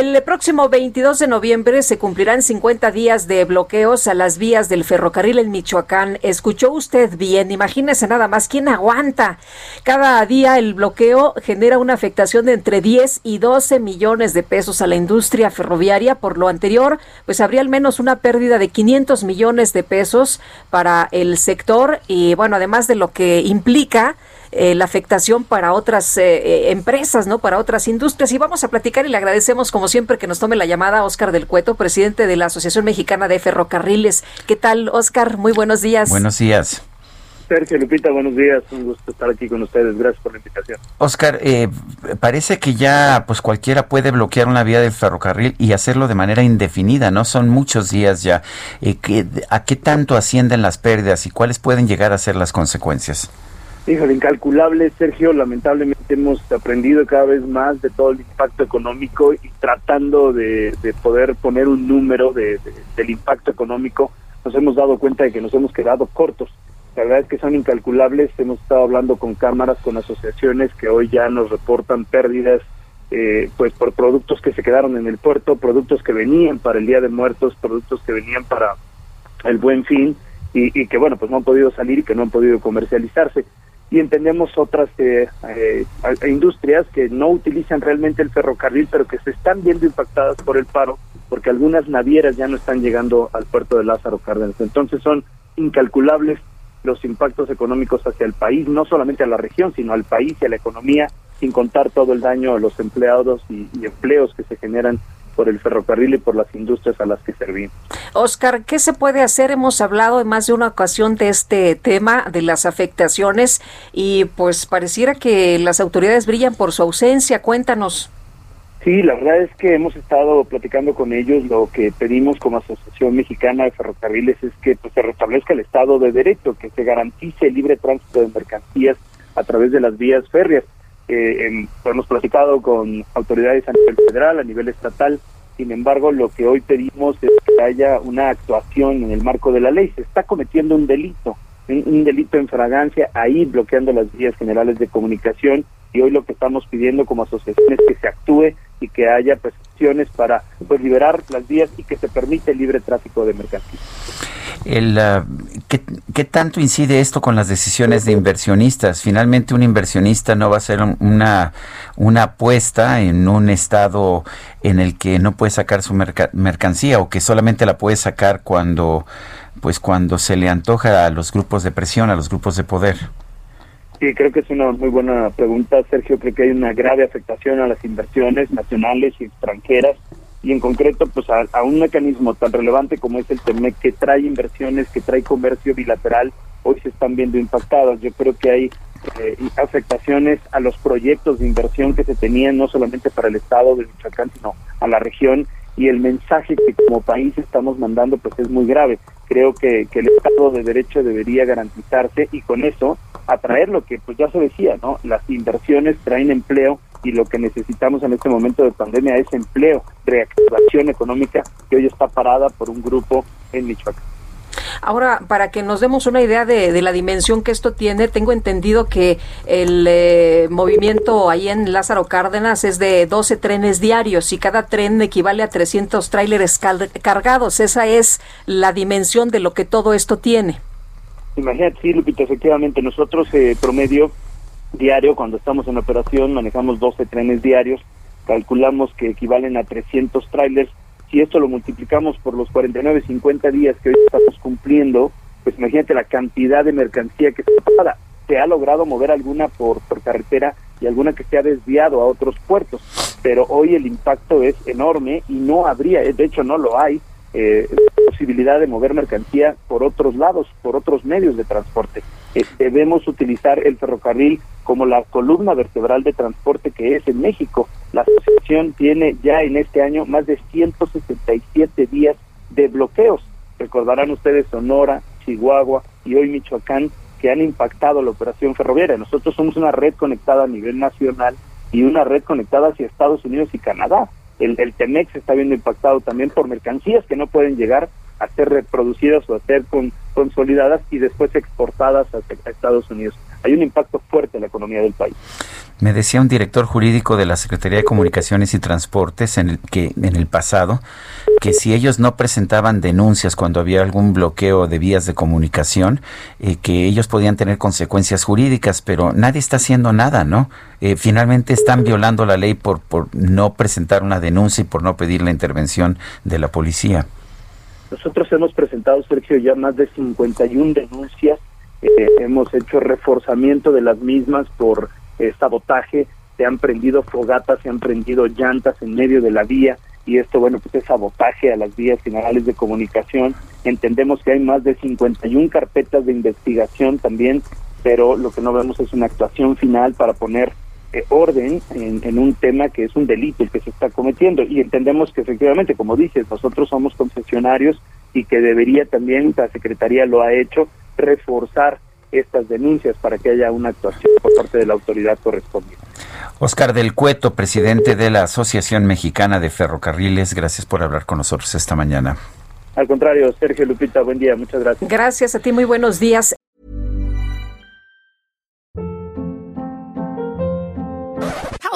El próximo 22 de noviembre se cumplirán 50 días de bloqueos a las vías del ferrocarril en Michoacán. ¿Escuchó usted bien? Imagínese nada más, ¿quién aguanta? Cada día el bloqueo genera una afectación de entre 10 y 12 millones de pesos a la industria ferroviaria. Por lo anterior, pues habría al menos una pérdida de 500 millones de pesos para el sector y bueno, además de lo que implica eh, la afectación para otras eh, eh, empresas, ¿no? Para otras industrias. Y vamos a platicar y le agradecemos, como siempre, que nos tome la llamada Oscar del Cueto, presidente de la Asociación Mexicana de Ferrocarriles. ¿Qué tal, Oscar? Muy buenos días. Buenos días. Sergio Lupita, buenos días, un gusto estar aquí con ustedes, gracias por la invitación. Oscar, parece que ya pues cualquiera puede bloquear una vía del ferrocarril y hacerlo de manera indefinida, ¿no? Son muchos días ya. ¿A qué tanto ascienden las pérdidas y cuáles pueden llegar a ser las consecuencias? Híjole, incalculable, Sergio. Lamentablemente hemos aprendido cada vez más de todo el impacto económico y tratando de, poder poner un número de, del impacto económico, nos hemos dado cuenta de que nos hemos quedado cortos. La verdad es que son incalculables. Hemos estado hablando con cámaras, con asociaciones que hoy ya nos reportan pérdidas eh, pues por productos que se quedaron en el puerto, productos que venían para el Día de Muertos, productos que venían para el Buen Fin y, y que bueno, pues no han podido salir y que no han podido comercializarse y entendemos otras eh, eh, industrias que no utilizan realmente el ferrocarril, pero que se están viendo impactadas por el paro, porque algunas navieras ya no están llegando al puerto de Lázaro Cárdenas. Entonces son incalculables los impactos económicos hacia el país, no solamente a la región, sino al país y a la economía, sin contar todo el daño a los empleados y empleos que se generan por el ferrocarril y por las industrias a las que servimos. Oscar, ¿qué se puede hacer? Hemos hablado en más de una ocasión de este tema, de las afectaciones, y pues pareciera que las autoridades brillan por su ausencia. Cuéntanos. Sí, la verdad es que hemos estado platicando con ellos. Lo que pedimos como Asociación Mexicana de Ferrocarriles es que pues, se restablezca el Estado de Derecho, que se garantice el libre tránsito de mercancías a través de las vías férreas. Eh, hemos platicado con autoridades a nivel federal, a nivel estatal, sin embargo, lo que hoy pedimos es que haya una actuación en el marco de la ley. Se está cometiendo un delito, un, delito en fragancia, ahí bloqueando las vías generales de comunicación y hoy lo que estamos pidiendo como asociación es que se actúe y que haya presiones para pues liberar las vías y que se permite el libre tráfico de mercancías. El, ah, ¿qué, tanto incide esto con las decisiones de inversionistas? Finalmente un inversionista no va a ser una, una apuesta en un estado en el que no puede sacar su mercancía o que solamente la puede sacar cuando pues cuando se le antoja a los grupos de presión, a los grupos de poder. Sí, creo que es una muy buena pregunta, Sergio. Creo que hay una grave afectación a las inversiones nacionales y extranjeras y en concreto pues a, un mecanismo tan relevante como es el TEMEC que trae inversiones, que trae comercio bilateral, hoy se están viendo impactadas. Yo creo que hay eh, afectaciones a los proyectos de inversión que se tenían no solamente para el estado de Michoacán, sino a la región y el mensaje que como país estamos mandando pues es muy grave. Creo que, que el Estado de Derecho debería garantizarse y con eso atraer lo que pues ya se decía, ¿no? Las inversiones traen empleo y lo que necesitamos en este momento de pandemia es empleo, reactivación económica que hoy está parada por un grupo en Michoacán. Ahora, para que nos demos una idea de, la dimensión que esto tiene, tengo entendido que el eh, movimiento ahí en Lázaro Cárdenas es de 12 trenes diarios y cada tren equivale a 300 tráileres cargados. Esa es la dimensión de lo que todo esto tiene. Imagínate, sí, Lupita, efectivamente, nosotros eh, promedio diario, cuando estamos en operación, manejamos 12 trenes diarios, calculamos que equivalen a 300 trailers. Si esto lo multiplicamos por los 49, 50 días que hoy estamos cumpliendo, pues imagínate la cantidad de mercancía que se Se ha logrado mover alguna por, por carretera y alguna que se ha desviado a otros puertos, pero hoy el impacto es enorme y no habría, de hecho no lo hay, eh, posibilidad de mover mercancía por otros lados, por otros medios de transporte. Eh, debemos utilizar el ferrocarril como la columna vertebral de transporte que es en México La asociación tiene ya en este año más de 167 días de bloqueos. Recordarán ustedes Sonora, Chihuahua y hoy Michoacán que han impactado la operación ferroviaria. Nosotros somos una red conectada a nivel nacional y una red conectada hacia Estados Unidos y Canadá. El, el Temex está viendo impactado también por mercancías que no pueden llegar a ser reproducidas o a ser con, consolidadas y después exportadas a Estados Unidos. Hay un impacto fuerte en la economía del país. Me decía un director jurídico de la Secretaría de Comunicaciones y Transportes en el, que en el pasado que si ellos no presentaban denuncias cuando había algún bloqueo de vías de comunicación, eh, que ellos podían tener consecuencias jurídicas, pero nadie está haciendo nada, ¿no? Eh, finalmente están violando la ley por, por no presentar una denuncia y por no pedir la intervención de la policía. Nosotros hemos presentado, Sergio, ya más de 51 denuncias, eh, hemos hecho reforzamiento de las mismas por eh, sabotaje, se han prendido fogatas, se han prendido llantas en medio de la vía y esto, bueno, pues es sabotaje a las vías generales de comunicación. Entendemos que hay más de 51 carpetas de investigación también, pero lo que no vemos es una actuación final para poner eh, orden en, en, un tema que es un delito el que se está cometiendo y entendemos que efectivamente, como dices, nosotros somos concesionarios y que debería también, la Secretaría lo ha hecho, reforzar estas denuncias para que haya una actuación por parte de la autoridad correspondiente. Oscar del Cueto, presidente de la Asociación Mexicana de Ferrocarriles, gracias por hablar con nosotros esta mañana. Al contrario, Sergio Lupita, buen día, muchas gracias. Gracias a ti, muy buenos días.